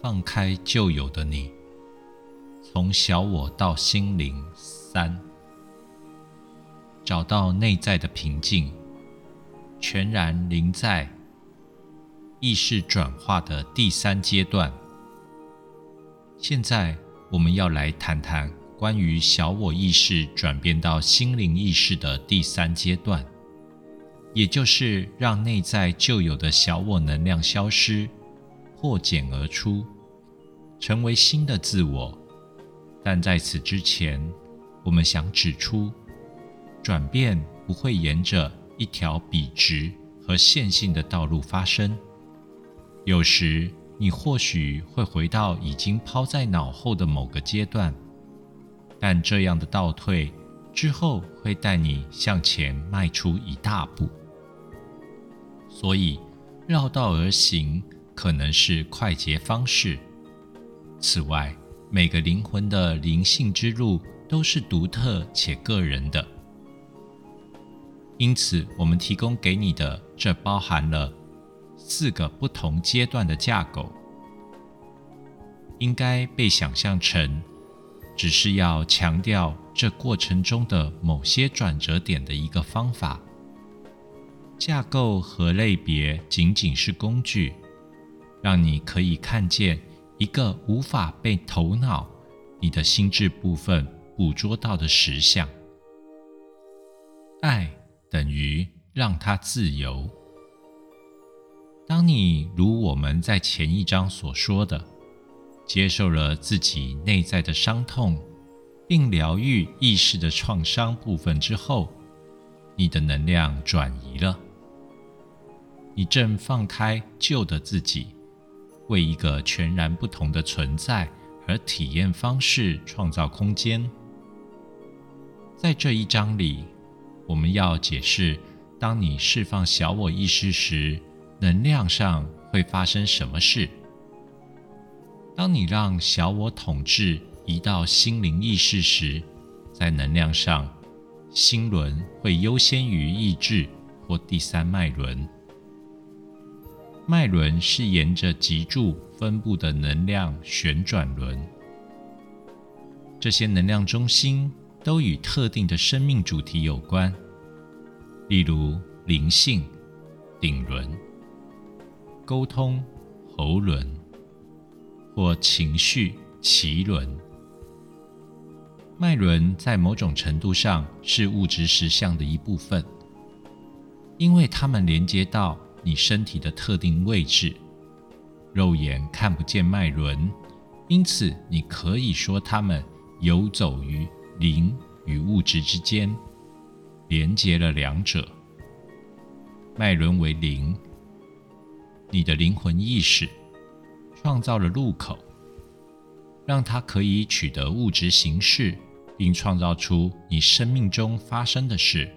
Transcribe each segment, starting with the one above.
放开旧有的你，从小我到心灵三，找到内在的平静，全然临在意识转化的第三阶段。现在我们要来谈谈关于小我意识转变到心灵意识的第三阶段，也就是让内在旧有的小我能量消失。破茧而出，成为新的自我。但在此之前，我们想指出，转变不会沿着一条笔直和线性的道路发生。有时，你或许会回到已经抛在脑后的某个阶段，但这样的倒退之后会带你向前迈出一大步。所以，绕道而行。可能是快捷方式。此外，每个灵魂的灵性之路都是独特且个人的，因此，我们提供给你的这包含了四个不同阶段的架构，应该被想象成只是要强调这过程中的某些转折点的一个方法。架构和类别仅仅是工具。让你可以看见一个无法被头脑、你的心智部分捕捉到的实相。爱等于让它自由。当你如我们在前一章所说的，接受了自己内在的伤痛，并疗愈意识的创伤部分之后，你的能量转移了。你正放开旧的自己。为一个全然不同的存在和体验方式创造空间。在这一章里，我们要解释：当你释放小我意识时，能量上会发生什么事？当你让小我统治移到心灵意识时，在能量上，心轮会优先于意志或第三脉轮。脉轮是沿着脊柱分布的能量旋转轮，这些能量中心都与特定的生命主题有关，例如灵性顶轮、沟通喉轮或情绪脐轮。脉轮在某种程度上是物质实相的一部分，因为它们连接到。你身体的特定位置，肉眼看不见脉轮，因此你可以说它们游走于灵与物质之间，连接了两者。脉轮为灵，你的灵魂意识创造了入口，让它可以取得物质形式，并创造出你生命中发生的事。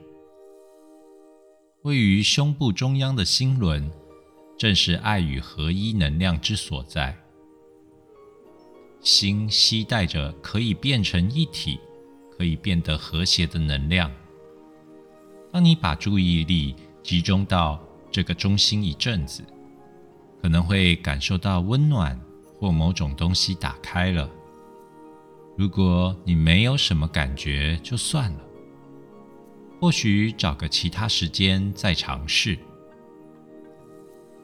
位于胸部中央的心轮，正是爱与合一能量之所在。心携带着可以变成一体、可以变得和谐的能量。当你把注意力集中到这个中心一阵子，可能会感受到温暖或某种东西打开了。如果你没有什么感觉，就算了。或许找个其他时间再尝试。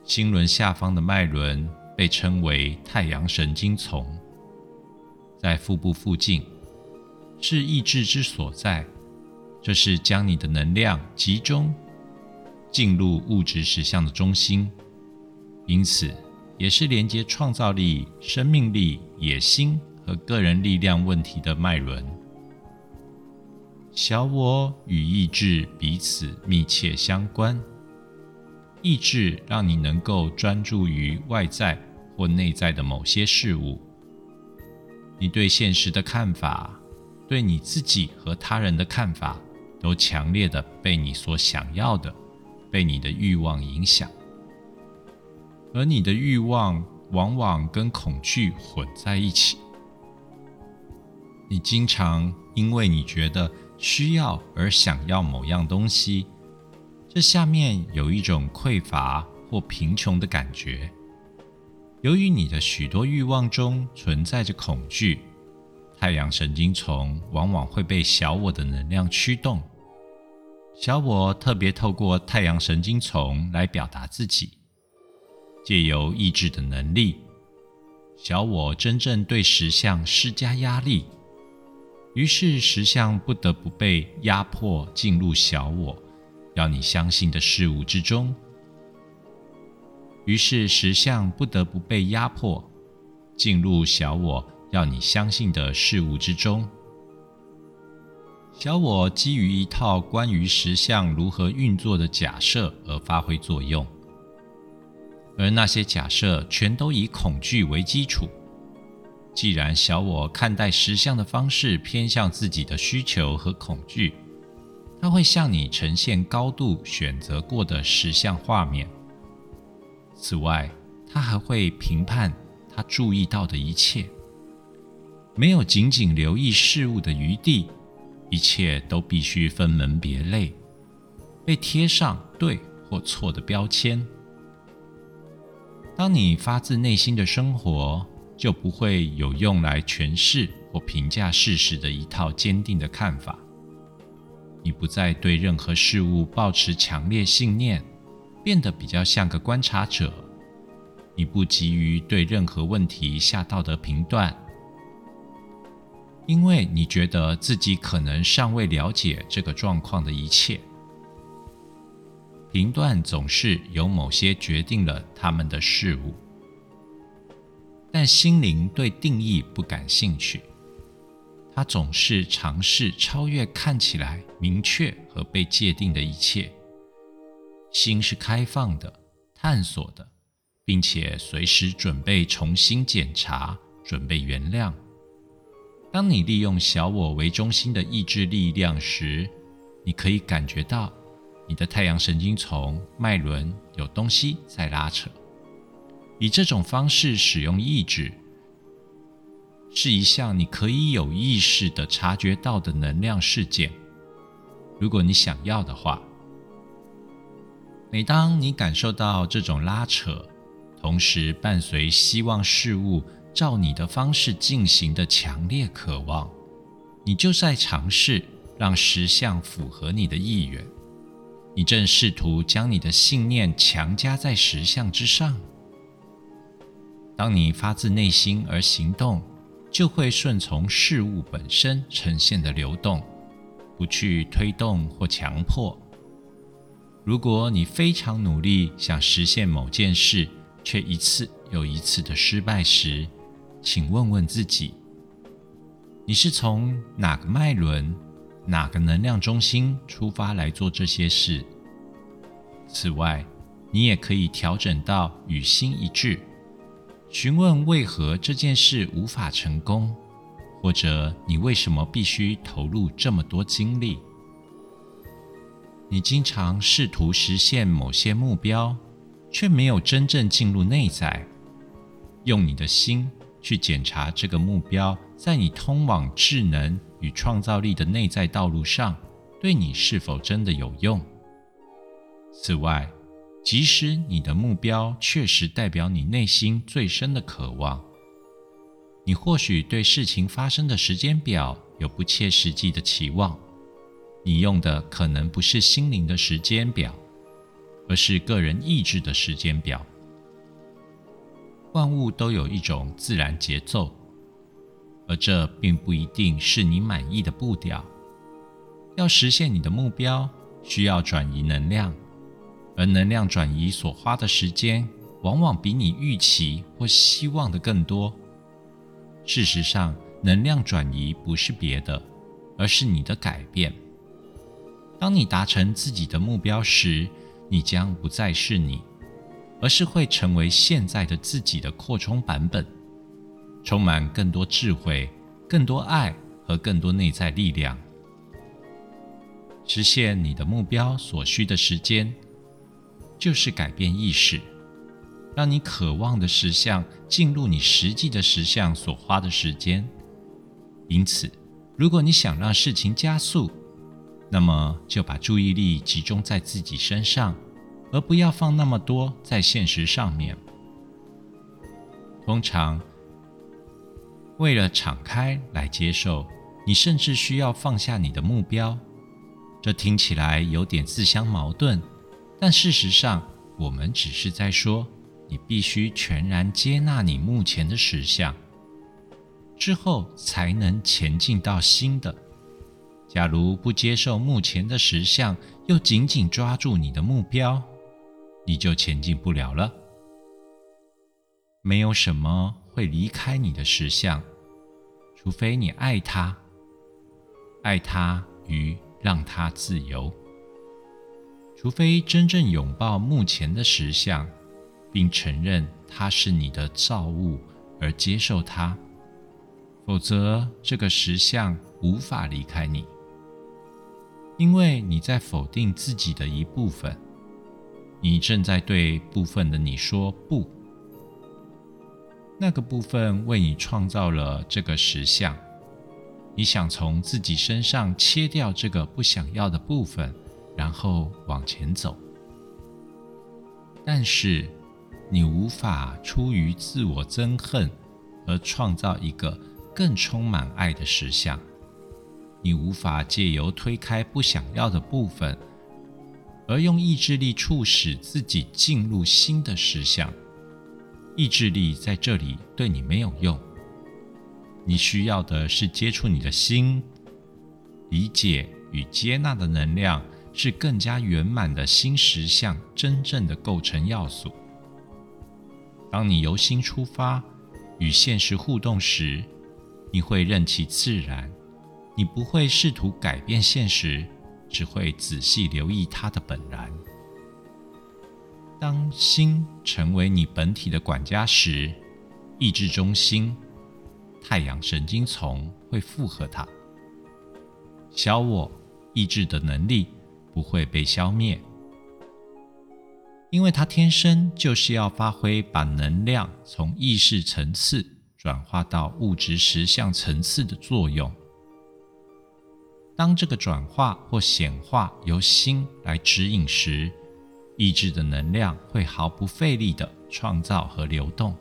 心轮下方的脉轮被称为太阳神经丛，在腹部附近，是意志之所在。这是将你的能量集中进入物质实相的中心，因此也是连接创造力、生命力、野心和个人力量问题的脉轮。小我与意志彼此密切相关。意志让你能够专注于外在或内在的某些事物。你对现实的看法，对你自己和他人的看法，都强烈的被你所想要的，被你的欲望影响。而你的欲望往往跟恐惧混在一起。你经常因为你觉得。需要而想要某样东西，这下面有一种匮乏或贫穷的感觉。由于你的许多欲望中存在着恐惧，太阳神经丛往往会被小我的能量驱动。小我特别透过太阳神经丛来表达自己，借由意志的能力，小我真正对实相施加压力，于是实相不得不被压迫进入小我要你相信的事物之中。于是实相不得不被压迫进入小我要你相信的事物之中。小我基于一套关于实相如何运作的假设而发挥作用，而那些假设全都以恐惧为基础。既然小我看待实相的方式偏向自己的需求和恐惧，它会向你呈现高度选择过的实相画面。此外，它还会评判他注意到的一切，没有仅仅留意事物的余地。一切都必须分门别类，被贴上对或错的标签。当你发自内心的生活，就不会有用来诠释或评价事实的一套坚定的看法。你不再对任何事物抱持强烈信念，变得比较像个观察者。你不急于对任何问题下道德评断。因为你觉得自己可能尚未了解这个状况的一切，评断总是由某些决定了他们的事物，但心灵对定义不感兴趣，它总是尝试超越看起来明确和被界定的一切。心是开放的、探索的，并且随时准备重新检查、准备原谅。当你利用小我为中心的意志力量时，你可以感觉到你的太阳神经丛脉轮有东西在拉扯。以这种方式使用意志，是一项你可以有意识的察觉到的能量事件。如果你想要的话，每当你感受到这种拉扯，同时伴随希望事物。照你的方式进行的强烈渴望，你就在尝试让实相符合你的意愿。你正试图将你的信念强加在实相之上。当你发自内心而行动，就会顺从事物本身呈现的流动，不去推动或强迫。如果你非常努力想实现某件事，却一次又一次的失败时，请问问自己：你是从哪个脉轮、哪个能量中心出发来做这些事？此外，你也可以调整到与心一致，询问为何这件事无法成功，或者你为什么必须投入这么多精力？你经常试图实现某些目标，却没有真正进入内在，用你的心。去检查这个目标在你通往智能与创造力的内在道路上，对你是否真的有用。此外，即使你的目标确实代表你内心最深的渴望，你或许对事情发生的时间表有不切实际的期望。你用的可能不是心灵的时间表，而是个人意志的时间表。万物都有一种自然节奏，而这并不一定是你满意的步调。要实现你的目标，需要转移能量，而能量转移所花的时间，往往比你预期或希望的更多。事实上，能量转移不是别的，而是你的改变。当你达成自己的目标时，你将不再是你。而是会成为现在的自己的扩充版本，充满更多智慧、更多爱和更多内在力量。实现你的目标所需的时间，就是改变意识，让你渴望的实相进入你实际的实相所花的时间。因此，如果你想让事情加速，那么就把注意力集中在自己身上。而不要放那么多在现实上面。通常，为了敞开来接受，你甚至需要放下你的目标。这听起来有点自相矛盾，但事实上，我们只是在说，你必须全然接纳你目前的实相，之后才能前进到新的。假如不接受目前的实相，又紧紧抓住你的目标，你就前进不了了。没有什么会离开你的实相，除非你爱他，爱他与让他自由。除非真正拥抱目前的实相，并承认它是你的造物而接受它，否则这个实相无法离开你，因为你在否定自己的一部分，你正在对部分的你说不。那个部分为你创造了这个实相，你想从自己身上切掉这个不想要的部分。然后往前走，但是你无法出于自我憎恨而创造一个更充满爱的实相。你无法借由推开不想要的部分，而用意志力促使自己进入新的实相。意志力在这里对你没有用。你需要的是接触你的心，理解与接纳的能量。是更加圆满的新实相真正的构成要素。当你由心出发，与现实互动时，你会任其自然，你不会试图改变现实，只会仔细留意它的本然。当心成为你本体的管家时，意志中心、太阳神经丛会附和它，小我意志的能力。不会被消灭，因为它天生就是要发挥把能量从意识层次转化到物质实相层次的作用。当这个转化或显化由心来指引时，意志的能量会毫不费力地创造和流动，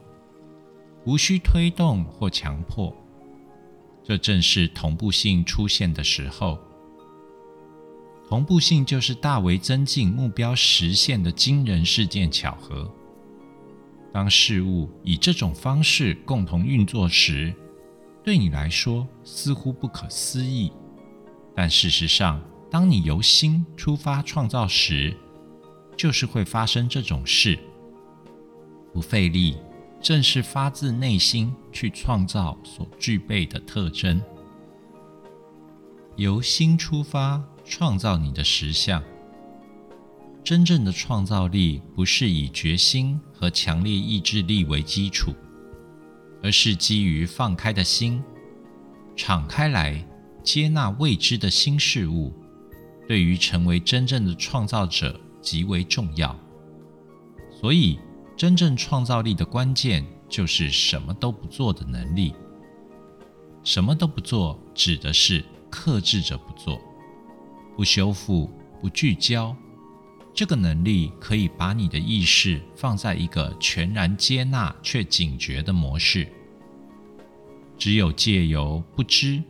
无需推动或强迫。这正是同步性出现的时候。同步性就是大为增进目标实现的惊人事件巧合。当事物以这种方式共同运作时，对你来说似乎不可思议，但事实上，当你由心出发创造时，就是会发生这种事。不费力，正是发自内心去创造所具备的特征。由心出发。创造你的实相。真正的创造力不是以决心和强烈意志力为基础，而是基于放开的心，敞开来接纳未知的新事物。对于成为真正的创造者极为重要。所以，真正创造力的关键就是什么都不做的能力。什么都不做，指的是克制着不做。不修复、不聚焦，这个能力可以把你的意识放在一个全然接纳却警觉的模式。只有借由不知，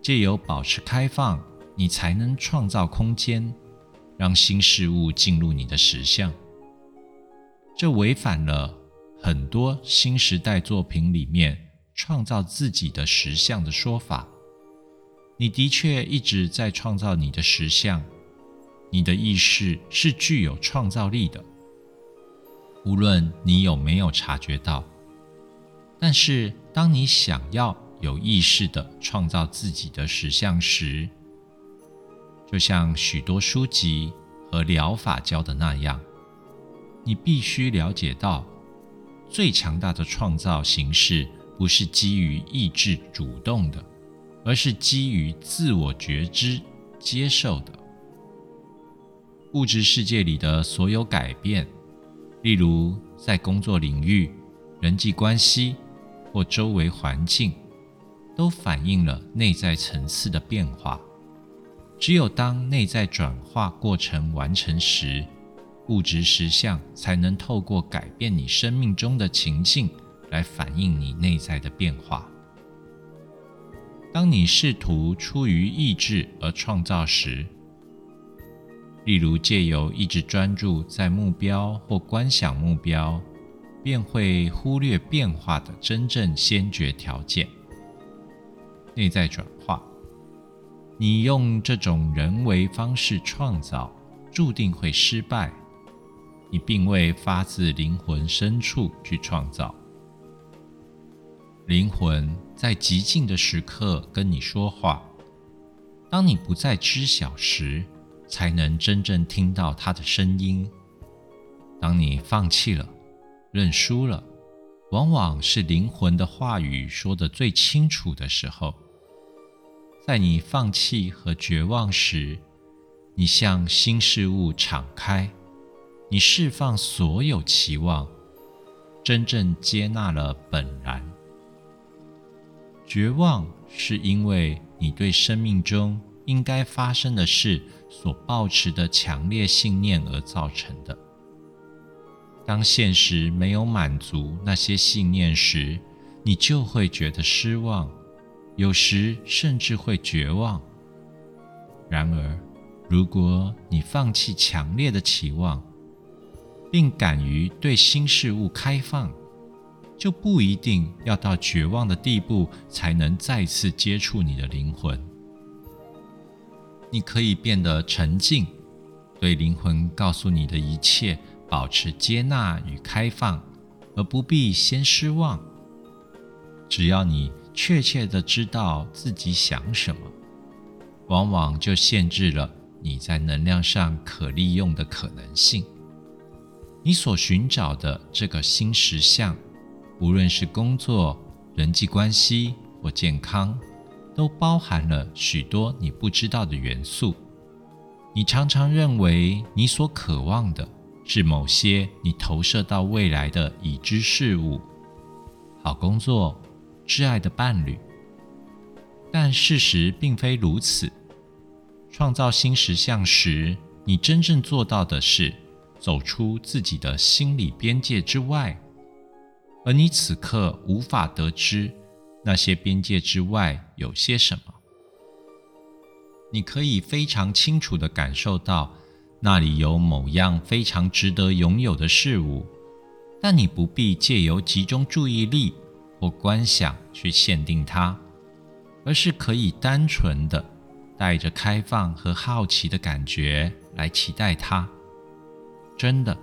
借由保持开放，你才能创造空间，让新事物进入你的实相。这违反了很多新时代作品里面创造自己的实相的说法。你的确一直在创造你的实相，你的意识是具有创造力的，无论你有没有察觉到。但是，当你想要有意识的创造自己的实相时，就像许多书籍和疗法教的那样，你必须了解到，最强大的创造形式不是基于意志主动的。而是基于自我觉知接受的物质世界里的所有改变，例如在工作领域、人际关系或周围环境，都反映了内在层次的变化。只有当内在转化过程完成时，物质实相才能透过改变你生命中的情境来反映你内在的变化。当你试图出于意志而创造时，例如借由一直专注在目标或观想目标，便会忽略变化的真正先决条件——内在转化。你用这种人为方式创造，注定会失败。你并未发自灵魂深处去创造。灵魂在极静的时刻跟你说话，当你不再知晓时，才能真正听到它的声音。当你放弃了、认输了，往往是灵魂的话语说得最清楚的时候。在你放弃和绝望时，你向新事物敞开，你释放所有期望，真正接纳了本然。绝望是因为你对生命中应该发生的事所抱持的强烈信念而造成的。当现实没有满足那些信念时，你就会觉得失望。有时甚至会绝望。然而，如果你放弃强烈的期望，并敢于对新事物开放，就不一定要到绝望的地步才能再次接触你的灵魂。你可以变得沉静，对灵魂告诉你的一切保持接纳与开放，而不必先失望。只要你。确切的知道自己想什么，往往就限制了你在能量上可利用的可能性。你所寻找的这个新实相，无论是工作、人际关系或健康，都包含了许多你不知道的元素。你常常认为你所渴望的是某些你投射到未来的已知事物，好工作。挚爱的伴侣，但事实并非如此。创造新实相时，你真正做到的是走出自己的心理边界之外，而你此刻无法得知那些边界之外有些什么。你可以非常清楚地感受到那里有某样非常值得拥有的事物，但你不必借由集中注意力。或观想去限定它，而是可以单纯的带着开放和好奇的感觉来期待它。真的，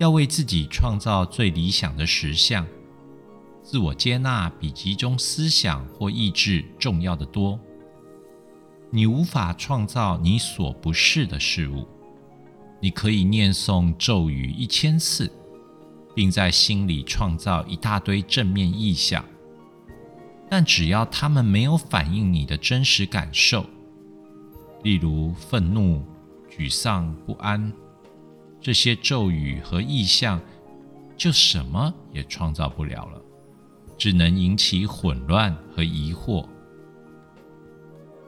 要为自己创造最理想的实相，自我接纳比集中思想或意志重要的多。你无法创造你所不是的事物，你可以念诵咒语一千次。并在心里创造一大堆正面意象，但只要他们没有反映你的真实感受，例如愤怒、沮丧、不安，这些咒语和意象就什么也创造不了了，只能引起混乱和疑惑。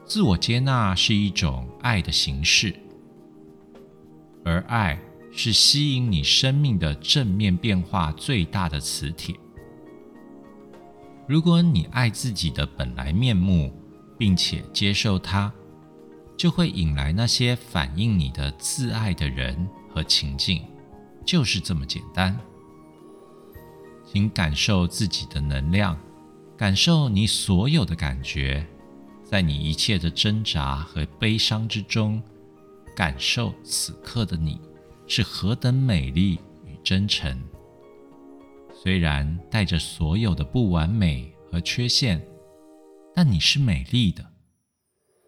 自我接纳是一种爱的形式，而爱。是吸引你生命的正面变化最大的磁铁。如果你爱自己的本来面目，并且接受它，就会引来那些反映你的自爱的人和情境，就是这么简单。请感受自己的能量，感受你所有的感觉，在你一切的挣扎和悲伤之中，感受此刻的你。是何等美丽与真诚！虽然带着所有的不完美和缺陷，但你是美丽的，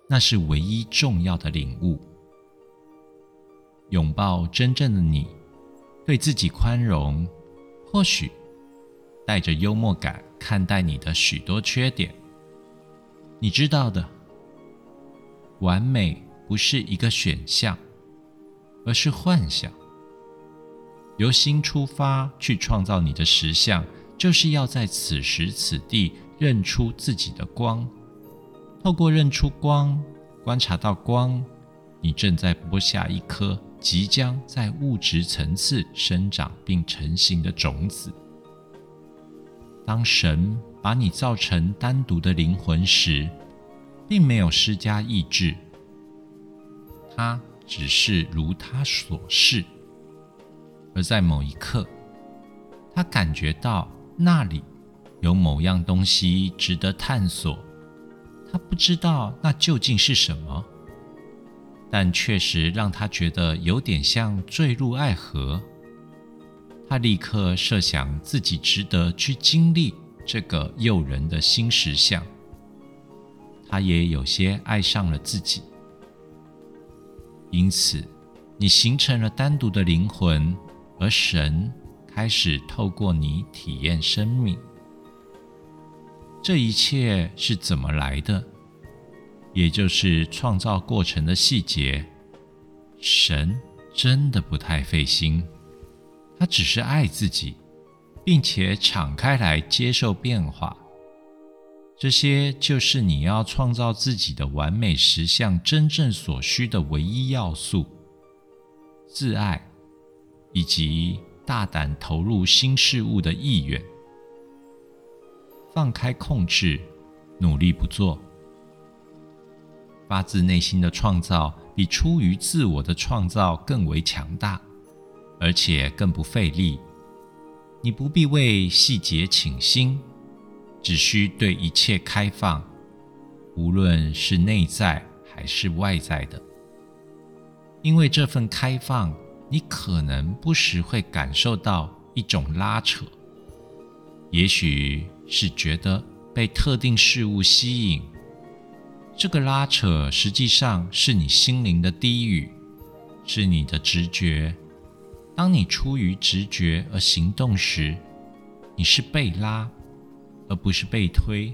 那是唯一重要的领悟。拥抱真正的你，对自己宽容，或许带着幽默感看待你的许多缺点。你知道的，完美不是一个选项。而是幻想。由心出发去创造你的实相，就是要在此时此地认出自己的光。透过认出光，观察到光，你正在播下一颗即将在物质层次生长并成型的种子。当神把你造成单独的灵魂时，并没有施加意志，他只是如他所示。而在某一刻，他感觉到那里有某样东西值得探索，他不知道那究竟是什么，但确实让他觉得有点像坠入爱河。他立刻设想自己值得去经历这个诱人的新实相，他也有些爱上了自己。因此，你形成了单独的灵魂。而神开始透过你体验生命，这一切是怎么来的？也就是创造过程的细节。神真的不太费心，他只是爱自己，并且敞开来接受变化。这些就是你要创造自己的完美实相真正所需的唯一要素：自爱。以及大胆投入新事物的意愿，放开控制，努力不做，发自内心的创造比出于自我的创造更为强大，而且更不费力。你不必为细节倾心，只需对一切开放，无论是内在还是外在的，因为这份开放。你可能不时会感受到一种拉扯，也许是觉得被特定事物吸引。这个拉扯实际上是你心灵的低语，是你的直觉。当你出于直觉而行动时，你是被拉，而不是被推。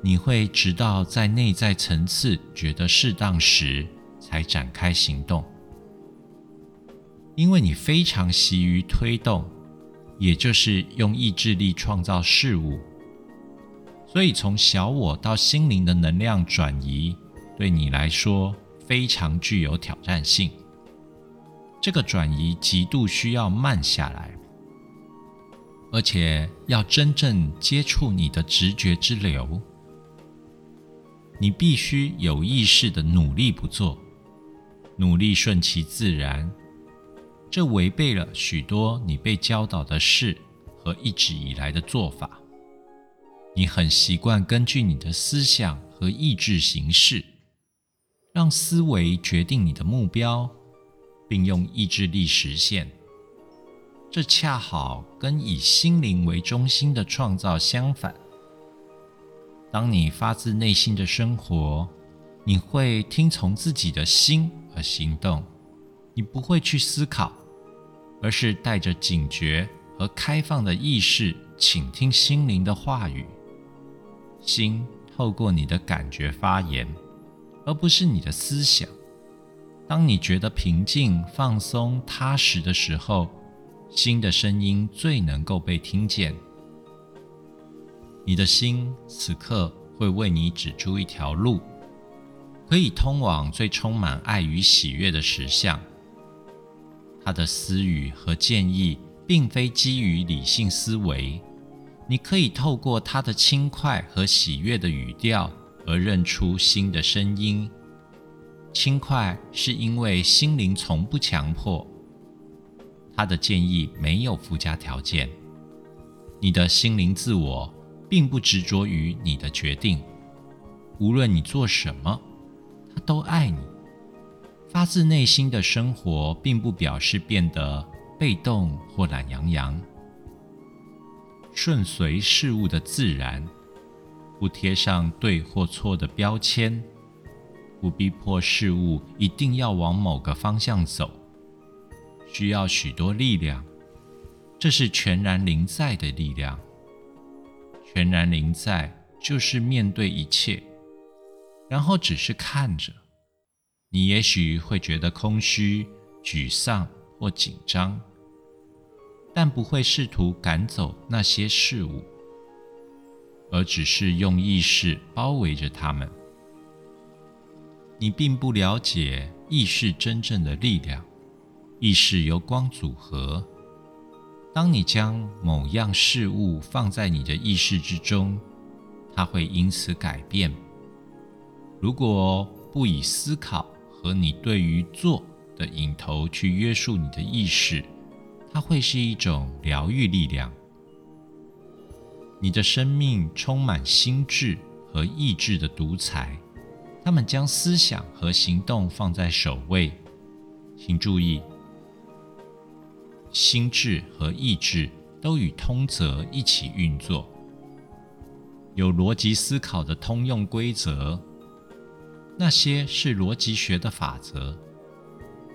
你会直到在内在层次觉得适当时，才展开行动。因为你非常习于推动，也就是用意志力创造事物，所以从小我到心灵的能量转移，对你来说非常具有挑战性。这个转移极度需要慢下来，而且要真正接触你的直觉之流。你必须有意识的努力不做，努力顺其自然。这违背了许多你被教导的事和一直以来的做法。你很习惯根据你的思想和意志行事，让思维决定你的目标，并用意志力实现。这恰好跟以心灵为中心的创造相反。当你发自内心的生活，你会听从自己的心而行动，你不会去思考。而是带着警觉和开放的意识，倾听心灵的话语。心透过你的感觉发言，而不是你的思想。当你觉得平静、放松、踏实的时候，心的声音最能够被听见。你的心此刻会为你指出一条路，可以通往最充满爱与喜悦的实相。他的私语和建议并非基于理性思维，你可以透过他的轻快和喜悦的语调而认出新的声音。轻快是因为心灵从不强迫，他的建议没有附加条件。你的心灵自我并不执着于你的决定，无论你做什么，他都爱你。发自内心的生活，并不表示变得被动或懒洋洋。顺随事物的自然，不贴上对或错的标签，不逼迫事物一定要往某个方向走，需要许多力量。这是全然临在的力量。全然临在就是面对一切，然后只是看着。你也许会觉得空虚、沮丧或紧张，但不会试图赶走那些事物，而只是用意识包围着它们。你并不了解意识真正的力量。意识由光组合，当你将某样事物放在你的意识之中，它会因此改变。如果不以思考和你对于做的引头去约束你的意识，它会是一种疗愈力量。你的生命充满心智和意志的独裁，他们将思想和行动放在首位。请注意。心智和意志都与通则一起运作，有逻辑思考的通用规则，那些是逻辑学的法则；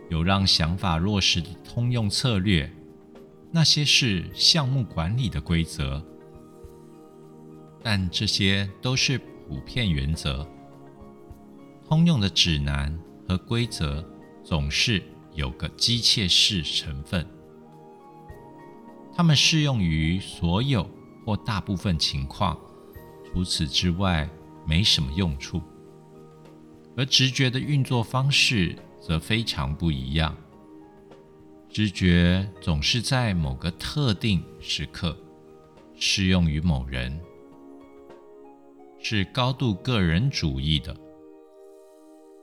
有让想法落实的通用策略，那些是项目管理的规则。但这些都是普遍原则，通用的指南和规则总是有个机械式成分。它们适用于所有或大部分情况，除此之外没什么用处。而直觉的运作方式则非常不一样。直觉总是在某个特定时刻适用于某人，是高度个人主义的，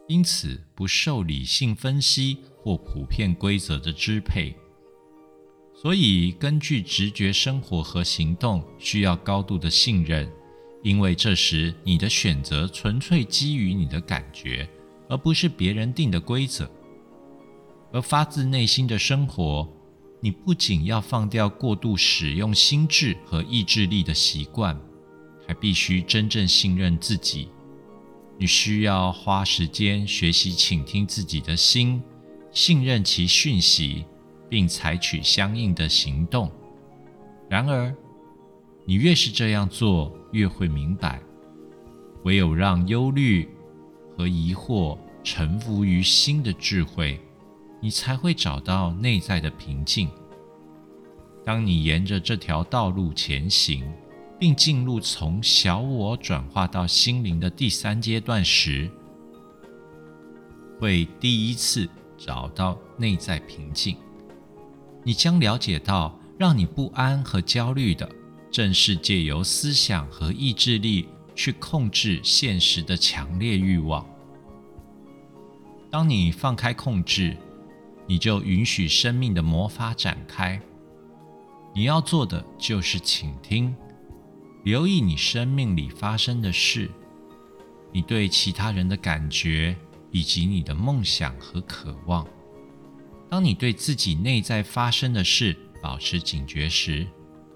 因此不受理性分析或普遍规则的支配。所以，根据直觉生活和行动需要高度的信任，因为这时你的选择纯粹基于你的感觉，而不是别人定的规则。而发自内心的生活，你不仅要放掉过度使用心智和意志力的习惯，还必须真正信任自己。你需要花时间学习倾听自己的心，信任其讯息。并采取相应的行动。然而，你越是这样做，越会明白，唯有让忧虑和疑惑臣服于心的智慧，你才会找到内在的平静。当你沿着这条道路前行，并进入从小我转化到心灵的第三阶段时，会第一次找到内在平静。你将了解到，让你不安和焦虑的，正是借由思想和意志力去控制现实的强烈欲望。当你放开控制，你就允许生命的魔法展开。你要做的就是倾听，留意你生命里发生的事，你对其他人的感觉，以及你的梦想和渴望。当你对自己内在发生的事保持警觉时，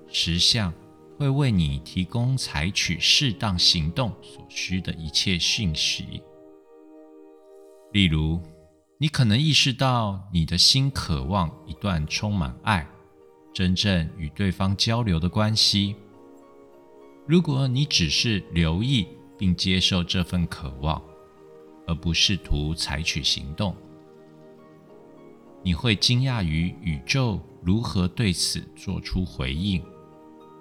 实相会为你提供采取适当行动所需的一切讯息。例如，你可能意识到你的心渴望一段充满爱、真正与对方交流的关系。如果你只是留意并接受这份渴望，而不试图采取行动，你会惊讶于宇宙如何对此做出回应，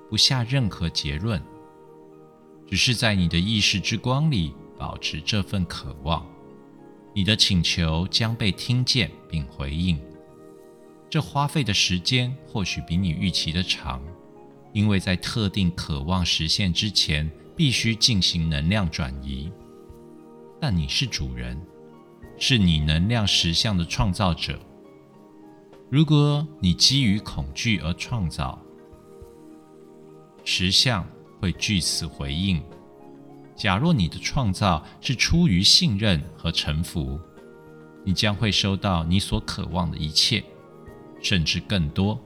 不下任何结论，只是在你的意识之光里保持这份渴望，你的请求将被听见并回应。这花费的时间或许比你预期的长，因为在特定渴望实现之前，必须进行能量转移。但你是主人，是你能量实相的创造者。如果你基于恐惧而创造，实相会据此回应。假若你的创造是出于信任和臣服，你将会收到你所渴望的一切，甚至更多。